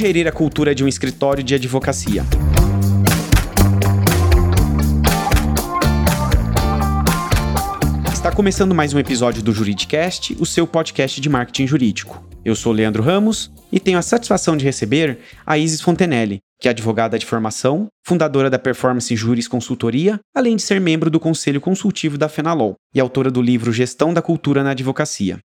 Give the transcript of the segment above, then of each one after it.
gerir a cultura de um escritório de advocacia. Está começando mais um episódio do Juridicast, o seu podcast de marketing jurídico. Eu sou Leandro Ramos e tenho a satisfação de receber a Isis Fontenelle, que é advogada de formação, fundadora da Performance Juris Consultoria, além de ser membro do Conselho Consultivo da FENALOL e autora do livro Gestão da Cultura na Advocacia.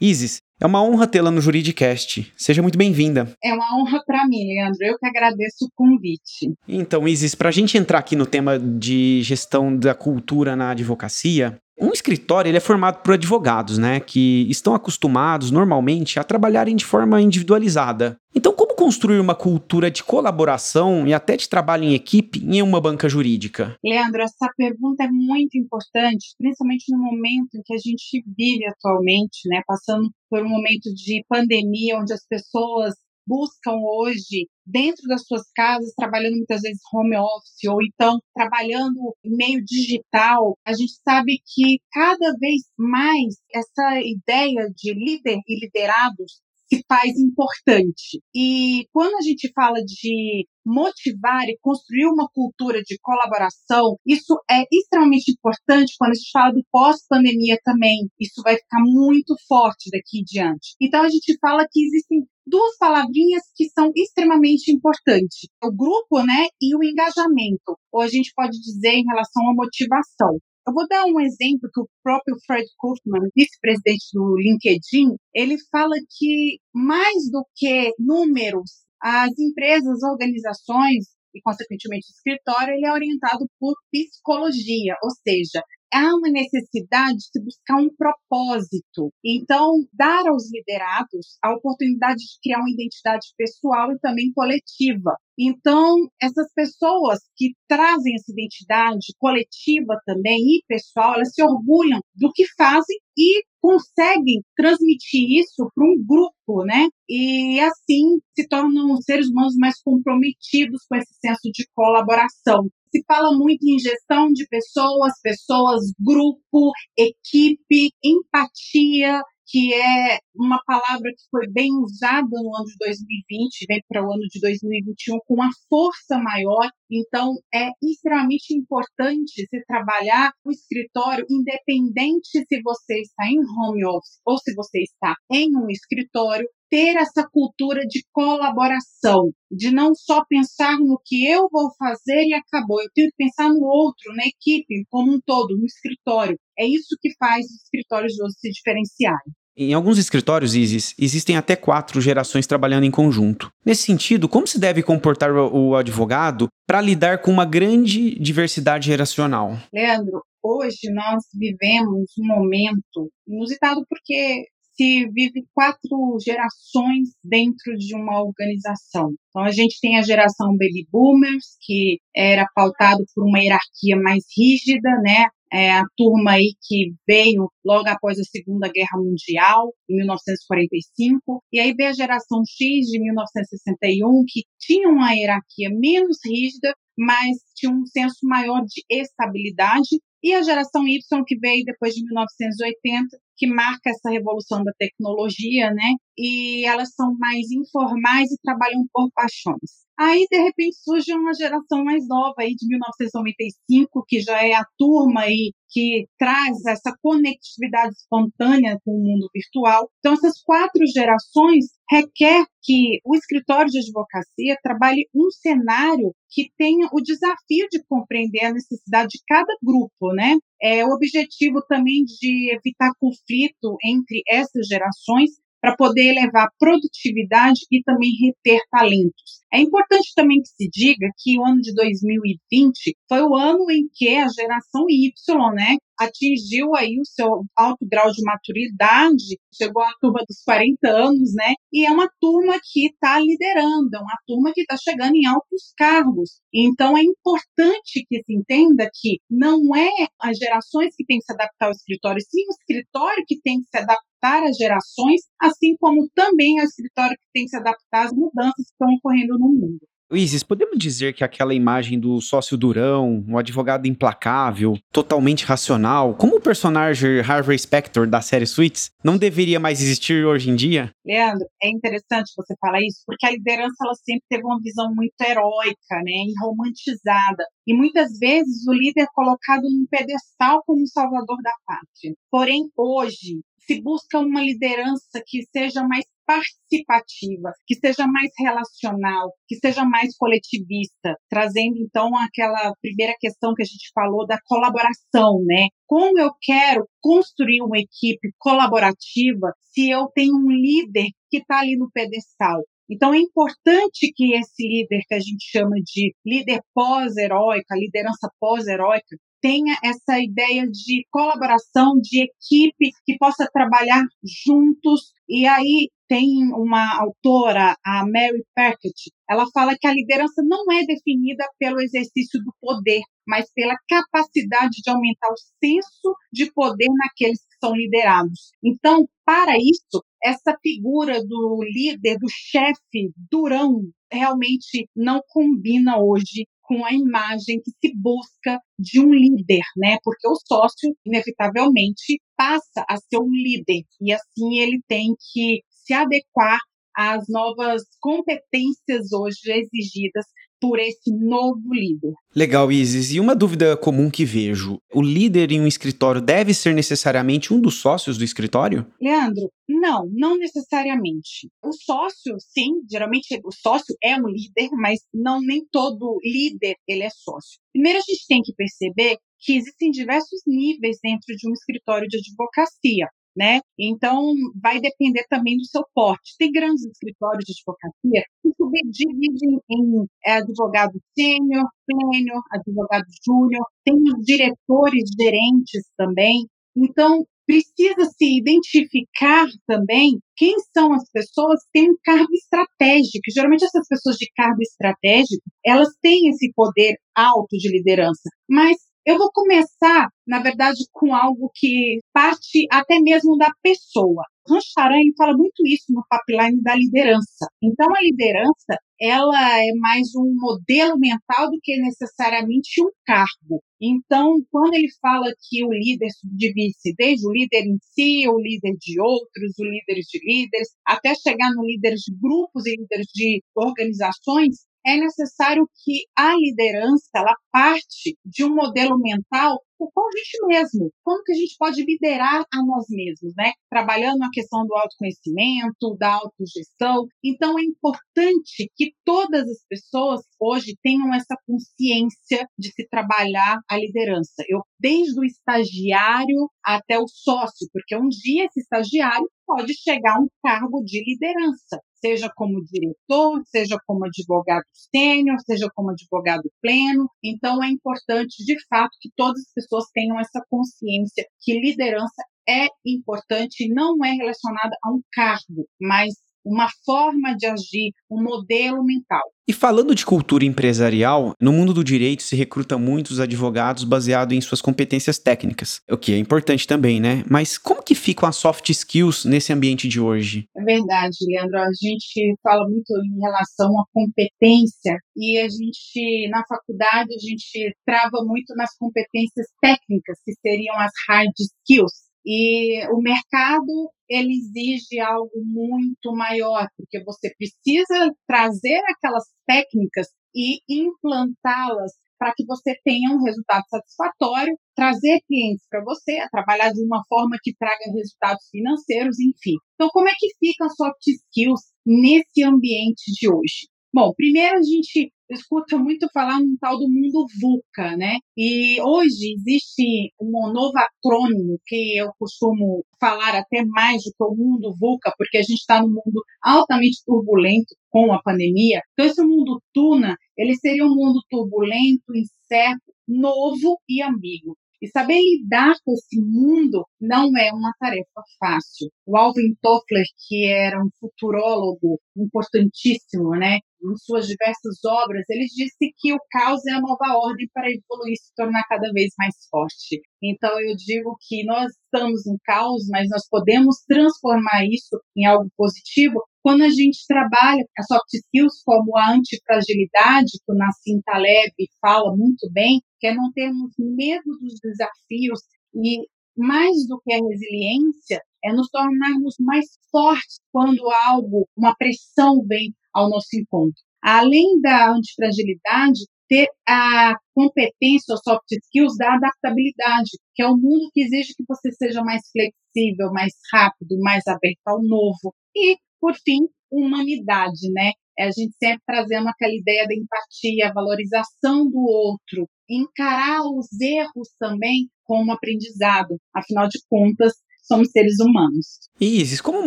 Isis, é uma honra tê-la no Juridicast. Seja muito bem-vinda. É uma honra para mim, Leandro. Eu que agradeço o convite. Então, Isis, para a gente entrar aqui no tema de gestão da cultura na advocacia, um escritório ele é formado por advogados, né, que estão acostumados normalmente a trabalharem de forma individualizada. Então, construir uma cultura de colaboração e até de trabalho em equipe em uma banca jurídica? Leandro, essa pergunta é muito importante, principalmente no momento em que a gente vive atualmente, né, passando por um momento de pandemia, onde as pessoas buscam hoje dentro das suas casas, trabalhando muitas vezes home office ou então trabalhando meio digital, a gente sabe que cada vez mais essa ideia de líder e liderados se faz importante. E quando a gente fala de motivar e construir uma cultura de colaboração, isso é extremamente importante quando a gente fala do pós-pandemia também. Isso vai ficar muito forte daqui em diante. Então a gente fala que existem duas palavrinhas que são extremamente importantes: o grupo, né, e o engajamento. Ou a gente pode dizer em relação à motivação. Eu vou dar um exemplo que o próprio Fred Kaufman, vice-presidente do LinkedIn, ele fala que mais do que números, as empresas, organizações e, consequentemente, o escritório, ele é orientado por psicologia, ou seja, há uma necessidade de buscar um propósito. Então, dar aos liderados a oportunidade de criar uma identidade pessoal e também coletiva. Então, essas pessoas que trazem essa identidade coletiva também e pessoal, elas se orgulham do que fazem e conseguem transmitir isso para um grupo, né? E assim se tornam seres humanos mais comprometidos com esse senso de colaboração se fala muito em gestão de pessoas, pessoas, grupo, equipe, empatia, que é uma palavra que foi bem usada no ano de 2020, vem para o ano de 2021 com uma força maior. Então, é extremamente importante se trabalhar o escritório, independente se você está em home office ou se você está em um escritório, ter essa cultura de colaboração, de não só pensar no que eu vou fazer e acabou. Eu tenho que pensar no outro, na equipe como um todo, no escritório. É isso que faz os escritórios hoje se diferenciarem. Em alguns escritórios, Isis, existem até quatro gerações trabalhando em conjunto. Nesse sentido, como se deve comportar o advogado para lidar com uma grande diversidade geracional? Leandro, hoje nós vivemos um momento inusitado porque se vive quatro gerações dentro de uma organização. Então, a gente tem a geração baby boomers, que era pautado por uma hierarquia mais rígida, né? É a turma aí que veio logo após a Segunda Guerra Mundial, em 1945, e aí veio a geração X de 1961, que tinha uma hierarquia menos rígida, mas tinha um senso maior de estabilidade, e a geração Y, que veio depois de 1980, que marca essa revolução da tecnologia, né? E elas são mais informais e trabalham por paixões. Aí, de repente, surge uma geração mais nova aí de 1995, que já é a turma aí que traz essa conectividade espontânea com o mundo virtual. Então, essas quatro gerações requer que o escritório de advocacia trabalhe um cenário que tenha o desafio de compreender a necessidade de cada grupo, né? É o objetivo também de evitar conflito entre essas gerações para poder elevar produtividade e também reter talentos. É importante também que se diga que o ano de 2020 foi o ano em que a geração Y, né, atingiu aí o seu alto grau de maturidade, chegou à turma dos 40 anos, né? E é uma turma que está liderando, é uma turma que está chegando em altos cargos. Então é importante que se entenda que não é as gerações que têm que se adaptar ao escritório, sim o escritório que tem que se adaptar às gerações, assim como também é o escritório que tem que se adaptar às mudanças que estão ocorrendo no mundo. Isis, podemos dizer que aquela imagem do sócio durão, o advogado implacável, totalmente racional, como o personagem Harvey Specter da série Suits, não deveria mais existir hoje em dia? Leandro, é interessante você falar isso, porque a liderança ela sempre teve uma visão muito heróica, né, e romantizada. E muitas vezes o líder é colocado num pedestal como salvador da pátria. Porém, hoje, se busca uma liderança que seja mais participativa, que seja mais relacional, que seja mais coletivista, trazendo então aquela primeira questão que a gente falou da colaboração, né? Como eu quero construir uma equipe colaborativa se eu tenho um líder que está ali no pedestal? Então é importante que esse líder que a gente chama de líder pós-heróica, liderança pós-heróica, tenha essa ideia de colaboração, de equipe que possa trabalhar juntos. E aí tem uma autora, a Mary Packett, ela fala que a liderança não é definida pelo exercício do poder, mas pela capacidade de aumentar o senso de poder naqueles que são liderados. Então, para isso, essa figura do líder, do chefe durão, realmente não combina hoje com a imagem que se busca de um líder, né? Porque o sócio, inevitavelmente, passa a ser um líder e assim ele tem que se adequar às novas competências hoje exigidas por esse novo líder. Legal, Isis. E uma dúvida comum que vejo: o líder em um escritório deve ser necessariamente um dos sócios do escritório? Leandro, não, não necessariamente. O sócio, sim, geralmente o sócio é um líder, mas não nem todo líder ele é sócio. Primeiro a gente tem que perceber que existem diversos níveis dentro de um escritório de advocacia né? Então, vai depender também do seu porte. Tem grandes escritórios de advocacia que se dividem em é, advogado sênior, plênio, advogado júnior, tem os diretores, gerentes também. Então, precisa se identificar também quem são as pessoas que têm um cargo estratégico. Geralmente essas pessoas de cargo estratégico, elas têm esse poder alto de liderança, mas eu vou começar, na verdade, com algo que parte até mesmo da pessoa. Rancharan fala muito isso no pipeline da liderança. Então, a liderança ela é mais um modelo mental do que necessariamente um cargo. Então, quando ele fala que o líder subdivide-se desde o líder em si, o líder de outros, o líder de líderes, até chegar no líder de grupos e líderes de organizações, é necessário que a liderança ela parte de um modelo mental com a gente mesmo. Como que a gente pode liderar a nós mesmos, né? Trabalhando a questão do autoconhecimento, da autogestão. Então é importante que todas as pessoas hoje tenham essa consciência de se trabalhar a liderança. Eu desde o estagiário até o sócio, porque um dia esse estagiário pode chegar a um cargo de liderança seja como diretor, seja como advogado sênior, seja como advogado pleno. Então, é importante, de fato, que todas as pessoas tenham essa consciência que liderança é importante não é relacionada a um cargo, mas uma forma de agir, um modelo mental. E falando de cultura empresarial, no mundo do direito se recruta muitos advogados baseado em suas competências técnicas, o que é importante também, né? Mas como que ficam as soft skills nesse ambiente de hoje? É verdade, Leandro. A gente fala muito em relação à competência e a gente, na faculdade, a gente trava muito nas competências técnicas, que seriam as hard skills. E o mercado ele exige algo muito maior, porque você precisa trazer aquelas técnicas e implantá-las para que você tenha um resultado satisfatório, trazer clientes para você, trabalhar de uma forma que traga resultados financeiros, enfim. Então, como é que ficam soft skills nesse ambiente de hoje? Bom, primeiro a gente escuta muito falar num tal do mundo VUCA, né? E hoje existe um novo acrônimo que eu costumo falar até mais do que o mundo VUCA, porque a gente está num mundo altamente turbulento com a pandemia. Então, esse mundo Tuna, ele seria um mundo turbulento, incerto, novo e ambíguo. E saber lidar com esse mundo não é uma tarefa fácil. O Alvin Toffler, que era um futurólogo importantíssimo, né, em suas diversas obras, ele disse que o caos é a nova ordem para evoluir e se tornar cada vez mais forte. Então eu digo que nós estamos em caos, mas nós podemos transformar isso em algo positivo Quando a gente trabalha as soft skills como a antifragilidade, que o Nassim Taleb fala muito bem, que é não termos medo dos desafios e mais do que a resiliência, é nos tornarmos mais fortes quando algo, uma pressão vem ao nosso encontro. Além da antifragilidade, ter a competência ou soft skills da adaptabilidade, que é um mundo que exige que você seja mais flexível, mais rápido, mais aberto ao novo. E, por fim, humanidade, né? É a gente sempre trazendo aquela ideia da empatia, valorização do outro, encarar os erros também como aprendizado. Afinal de contas, somos seres humanos. Isis, como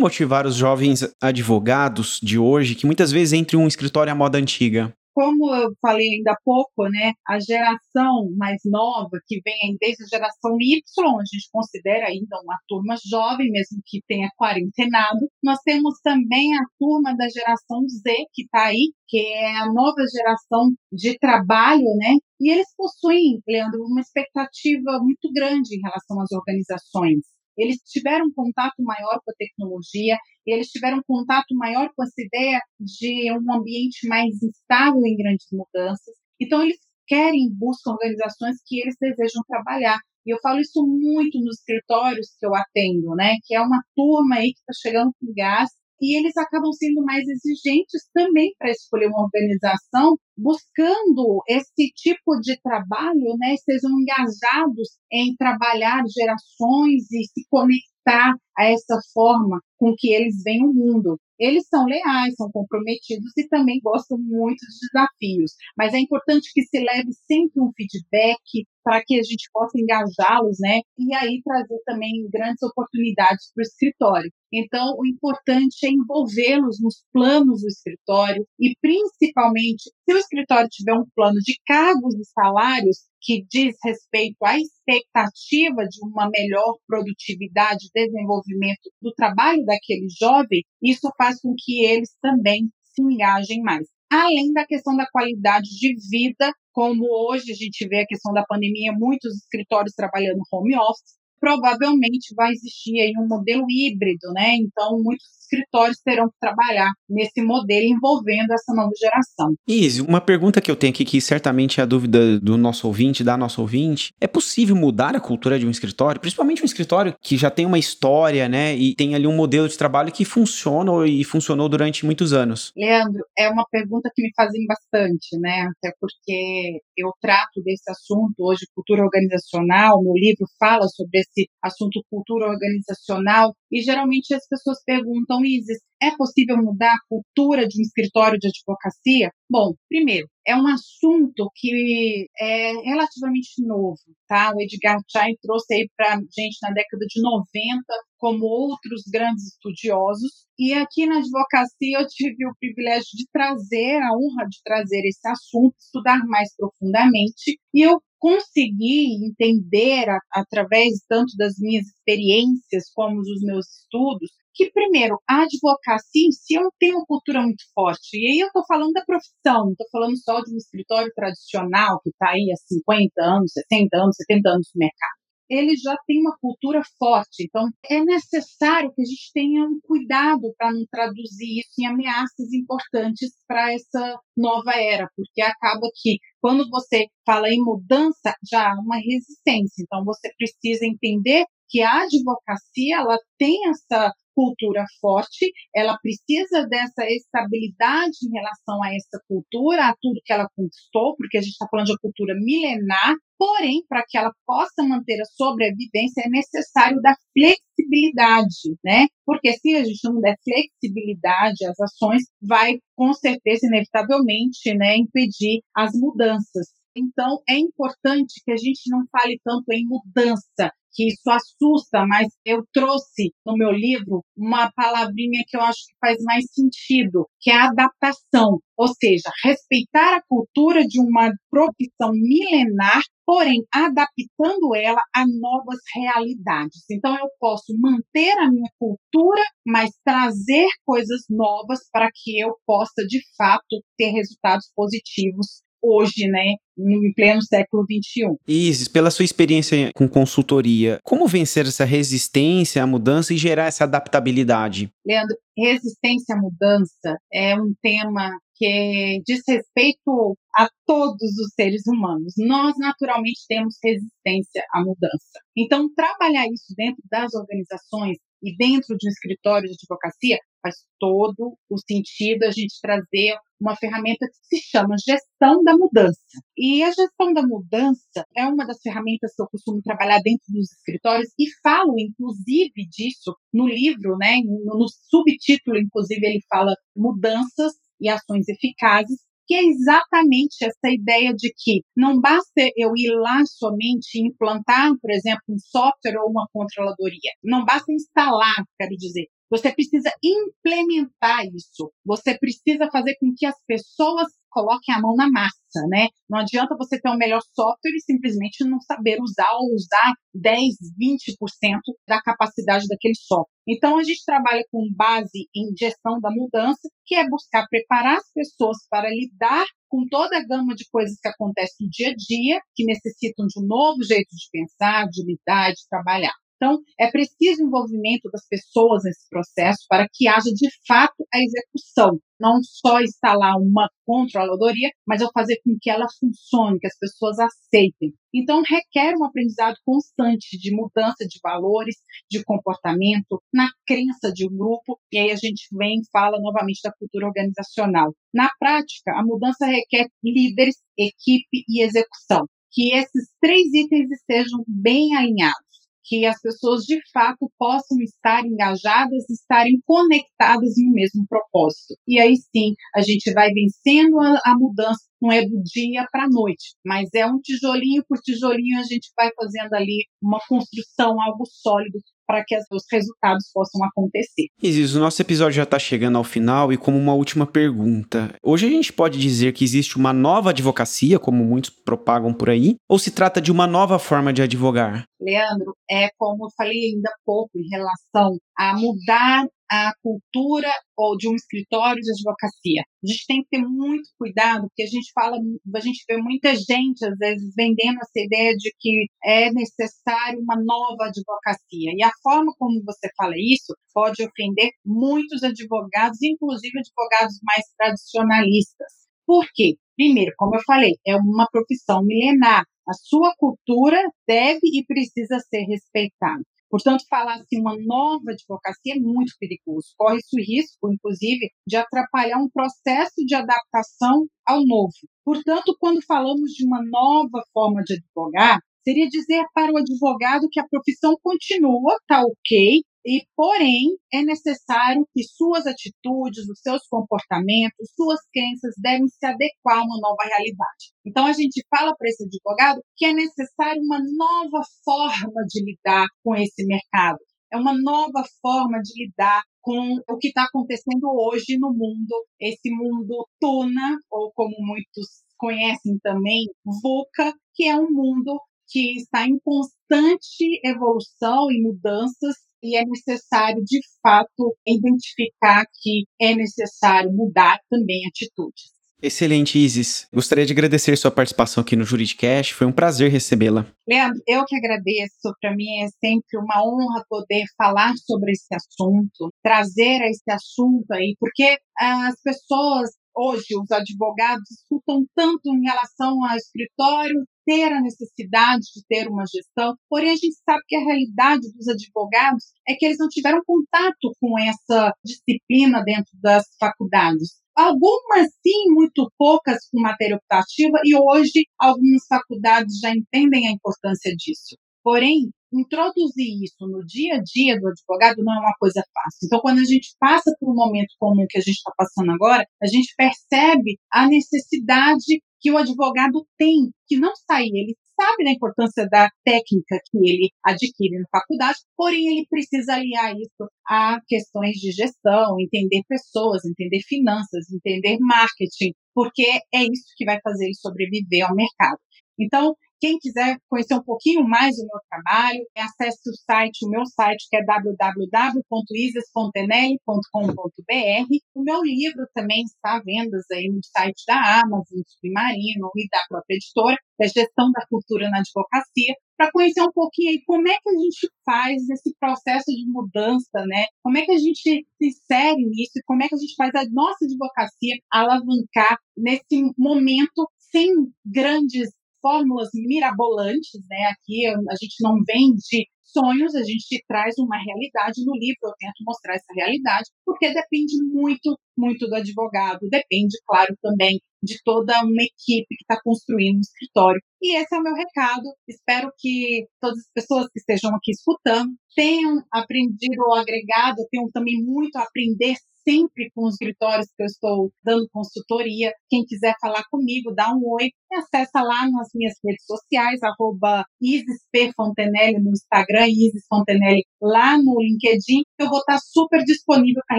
motivar os jovens advogados de hoje que muitas vezes entram em um escritório à moda antiga? Como eu falei ainda há pouco, né, a geração mais nova, que vem desde a geração Y, a gente considera ainda uma turma jovem, mesmo que tenha quarentenado, nós temos também a turma da geração Z, que está aí, que é a nova geração de trabalho, né, e eles possuem, Leandro, uma expectativa muito grande em relação às organizações. Eles tiveram contato maior com a tecnologia, eles tiveram contato maior com essa ideia de um ambiente mais instável em grandes mudanças. Então, eles querem, buscam organizações que eles desejam trabalhar. E eu falo isso muito nos escritórios que eu atendo, né? Que é uma turma aí que está chegando com gás e eles acabam sendo mais exigentes também para escolher uma organização, buscando esse tipo de trabalho, né, sejam engajados em trabalhar gerações e se conectar a essa forma com que eles veem o mundo. Eles são leais, são comprometidos e também gostam muito de desafios, mas é importante que se leve sempre um feedback para que a gente possa engajá-los, né? E aí trazer também grandes oportunidades para o escritório. Então, o importante é envolvê-los nos planos do escritório e, principalmente, se o escritório tiver um plano de cargos e salários que diz respeito à expectativa de uma melhor produtividade, desenvolvimento do trabalho daquele jovem, isso faz com que eles também se engajem mais. Além da questão da qualidade de vida, como hoje a gente vê a questão da pandemia, muitos escritórios trabalhando home office, provavelmente vai existir aí um modelo híbrido, né? Então, muitos escritórios terão que trabalhar nesse modelo envolvendo essa nova geração. Izzy, uma pergunta que eu tenho aqui, que certamente é a dúvida do nosso ouvinte, da nossa ouvinte, é possível mudar a cultura de um escritório? Principalmente um escritório que já tem uma história, né, e tem ali um modelo de trabalho que funciona e funcionou durante muitos anos? Leandro, é uma pergunta que me fazem bastante, né, até porque eu trato desse assunto hoje, cultura organizacional, meu livro fala sobre esse assunto cultura organizacional, e geralmente as pessoas perguntam, Isis, é possível mudar a cultura de um escritório de advocacia? Bom, primeiro, é um assunto que é relativamente novo, tá? O Edgar Chai trouxe aí para gente na década de 90, como outros grandes estudiosos, e aqui na advocacia eu tive o privilégio de trazer, a honra de trazer esse assunto, estudar mais profundamente, e eu consegui entender, através tanto das minhas experiências como dos meus estudos, que, primeiro, a advocacia em si não tem uma cultura muito forte. E aí eu estou falando da profissão, não estou falando só de um escritório tradicional que está aí há 50 anos, 60 anos, 70 anos no mercado ele já tem uma cultura forte. Então, é necessário que a gente tenha um cuidado para não traduzir isso em ameaças importantes para essa nova era, porque acaba que quando você fala em mudança, já há uma resistência. Então, você precisa entender que a advocacia ela tem essa cultura forte, ela precisa dessa estabilidade em relação a essa cultura, a tudo que ela conquistou, porque a gente está falando de uma cultura milenar, porém, para que ela possa manter a sobrevivência, é necessário da flexibilidade, né? Porque se a gente não der flexibilidade às ações, vai, com certeza, inevitavelmente, né, impedir as mudanças. Então, é importante que a gente não fale tanto em mudança, que isso assusta, mas eu trouxe no meu livro uma palavrinha que eu acho que faz mais sentido, que é adaptação, ou seja, respeitar a cultura de uma profissão milenar, porém adaptando ela a novas realidades. Então eu posso manter a minha cultura, mas trazer coisas novas para que eu possa de fato ter resultados positivos hoje, né, em pleno século XXI. Isis, pela sua experiência com consultoria, como vencer essa resistência à mudança e gerar essa adaptabilidade? Leandro, resistência à mudança é um tema que diz respeito a todos os seres humanos. Nós, naturalmente, temos resistência à mudança. Então, trabalhar isso dentro das organizações e dentro de um escritório de advocacia faz todo o sentido a gente trazer uma ferramenta que se chama gestão da mudança. E a gestão da mudança é uma das ferramentas que eu costumo trabalhar dentro dos escritórios e falo, inclusive, disso no livro, né? No subtítulo, inclusive, ele fala mudanças e ações eficazes que é exatamente essa ideia de que não basta eu ir lá somente implantar, por exemplo, um software ou uma controladoria. Não basta instalar, quero dizer. Você precisa implementar isso. Você precisa fazer com que as pessoas coloquem a mão na massa, né? Não adianta você ter o um melhor software e simplesmente não saber usar ou usar 10, 20% da capacidade daquele software. Então, a gente trabalha com base em gestão da mudança, que é buscar preparar as pessoas para lidar com toda a gama de coisas que acontecem no dia a dia, que necessitam de um novo jeito de pensar, de lidar, de trabalhar. Então, é preciso o envolvimento das pessoas nesse processo para que haja de fato a execução. Não só instalar uma controladoria, mas eu fazer com que ela funcione, que as pessoas aceitem. Então, requer um aprendizado constante de mudança de valores, de comportamento, na crença de um grupo, e aí a gente vem e fala novamente da cultura organizacional. Na prática, a mudança requer líderes, equipe e execução. Que esses três itens estejam bem alinhados que as pessoas de fato possam estar engajadas, estarem conectadas no mesmo propósito. E aí sim, a gente vai vencendo a, a mudança, não é do dia para a noite, mas é um tijolinho por tijolinho a gente vai fazendo ali uma construção, algo sólido para que os resultados possam acontecer. Isis, o nosso episódio já está chegando ao final e como uma última pergunta. Hoje a gente pode dizer que existe uma nova advocacia, como muitos propagam por aí, ou se trata de uma nova forma de advogar? Leandro, é como eu falei ainda há pouco em relação a mudar a cultura ou de um escritório de advocacia. A gente tem que ter muito cuidado, porque a gente fala, a gente vê muita gente às vezes vendendo essa ideia de que é necessário uma nova advocacia. E a forma como você fala isso pode ofender muitos advogados, inclusive advogados mais tradicionalistas. Por quê? Primeiro, como eu falei, é uma profissão milenar. A sua cultura deve e precisa ser respeitada. Portanto, falar assim uma nova advocacia é muito perigoso. Corre-se o risco, inclusive, de atrapalhar um processo de adaptação ao novo. Portanto, quando falamos de uma nova forma de advogar, seria dizer para o advogado que a profissão continua, está ok, e, porém, é necessário que suas atitudes, os seus comportamentos, suas crenças devem se adequar a uma nova realidade. Então, a gente fala para esse advogado que é necessário uma nova forma de lidar com esse mercado. É uma nova forma de lidar com o que está acontecendo hoje no mundo, esse mundo tuna, ou como muitos conhecem também, VUCA, que é um mundo que está em constante evolução e mudanças e é necessário, de fato, identificar que é necessário mudar também atitudes. Excelente, Isis. Gostaria de agradecer sua participação aqui no Juridicast. Foi um prazer recebê-la. Leandro, eu que agradeço. Para mim é sempre uma honra poder falar sobre esse assunto, trazer esse assunto aí, porque as pessoas hoje, os advogados, escutam tanto em relação ao escritório ter a necessidade de ter uma gestão, porém a gente sabe que a realidade dos advogados é que eles não tiveram contato com essa disciplina dentro das faculdades. Algumas sim, muito poucas com matéria optativa, e hoje algumas faculdades já entendem a importância disso. Porém, introduzir isso no dia a dia do advogado não é uma coisa fácil. Então, quando a gente passa por um momento como o que a gente está passando agora, a gente percebe a necessidade que o advogado tem, que não sai, ele sabe da importância da técnica que ele adquire na faculdade, porém ele precisa aliar isso a questões de gestão, entender pessoas, entender finanças, entender marketing, porque é isso que vai fazer ele sobreviver ao mercado. Então, Quem quiser conhecer um pouquinho mais do meu trabalho, acesse o site, o meu site, que é www.isesfontenelle.com.br. O meu livro também está à venda aí no site da Amazon, Submarino e da própria editora, que é Gestão da Cultura na Advocacia, para conhecer um pouquinho aí como é que a gente faz esse processo de mudança, né? Como é que a gente se insere nisso e como é que a gente faz a nossa advocacia alavancar nesse momento sem grandes fórmulas mirabolantes, né? Aqui a gente não vende sonhos, a gente traz uma realidade no livro, eu tento mostrar essa realidade, porque depende muito, muito do advogado, depende, claro, também de toda uma equipe que está construindo um escritório. E esse é o meu recado. Espero que todas as pessoas que estejam aqui escutando tenham aprendido ou agregado, tenham também muito a aprender sempre com os escritórios que eu estou dando consultoria. Quem quiser falar comigo, dá um oi. E acessa lá nas minhas redes sociais, arroba IsisPFontenelle no Instagram, Isis Fontenelle lá no LinkedIn. Eu vou estar super disponível para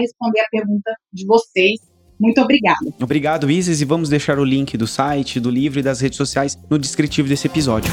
responder a pergunta de vocês. Muito obrigada. Obrigado, Isis, e vamos deixar o link do site, do livro e das redes sociais no descritivo desse episódio.